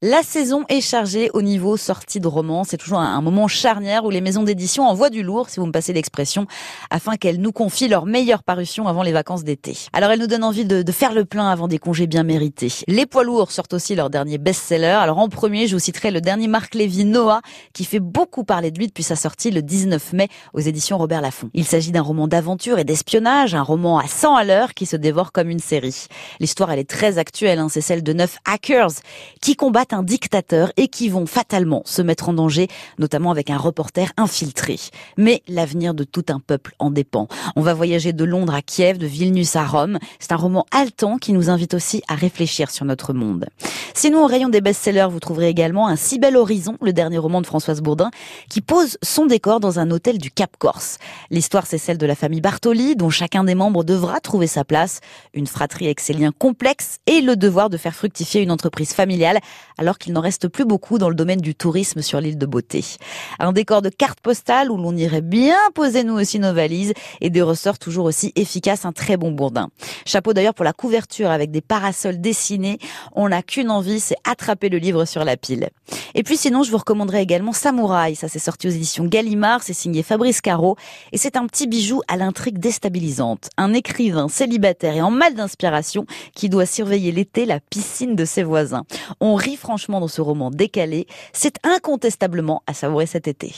La saison est chargée au niveau sortie de romans. C'est toujours un moment charnière où les maisons d'édition envoient du lourd, si vous me passez l'expression, afin qu'elles nous confient leurs meilleures parutions avant les vacances d'été. Alors elles nous donnent envie de, faire le plein avant des congés bien mérités. Les poids lourds sortent aussi leur dernier best-seller. Alors en premier, je vous citerai le dernier Marc Lévy, Noah, qui fait beaucoup parler de lui depuis sa sortie le 19 mai aux éditions Robert Laffont. Il s'agit d'un roman d'aventure et d'espionnage, un roman à 100 à l'heure qui se dévore comme une série. L'histoire, elle est très actuelle, hein. c'est celle de neuf hackers qui combattent un dictateur et qui vont fatalement se mettre en danger, notamment avec un reporter infiltré. Mais l'avenir de tout un peuple en dépend. On va voyager de Londres à Kiev, de Vilnius à Rome. C'est un roman haletant qui nous invite aussi à réfléchir sur notre monde. Sinon, au rayon des best-sellers, vous trouverez également Un si bel horizon, le dernier roman de Françoise Bourdin, qui pose son décor dans un hôtel du Cap Corse. L'histoire, c'est celle de la famille Bartoli, dont chacun des membres devra trouver sa place. Une fratrie avec ses liens complexes et le devoir de faire fructifier une entreprise familiale, alors qu'il n'en reste plus beaucoup dans le domaine du tourisme sur l'île de Beauté. Un décor de carte postale où l'on irait bien poser nous aussi nos valises et des ressorts toujours aussi efficaces, un très bon Bourdin. Chapeau d'ailleurs pour la couverture avec des parasols dessinés. On n'a qu'une envie c'est attraper le livre sur la pile. Et puis sinon, je vous recommanderais également Samouraï. Ça, c'est sorti aux éditions Gallimard, c'est signé Fabrice Caro, et c'est un petit bijou à l'intrigue déstabilisante. Un écrivain célibataire et en mal d'inspiration qui doit surveiller l'été la piscine de ses voisins. On franchement dans ce roman décalé. C'est incontestablement à savourer cet été.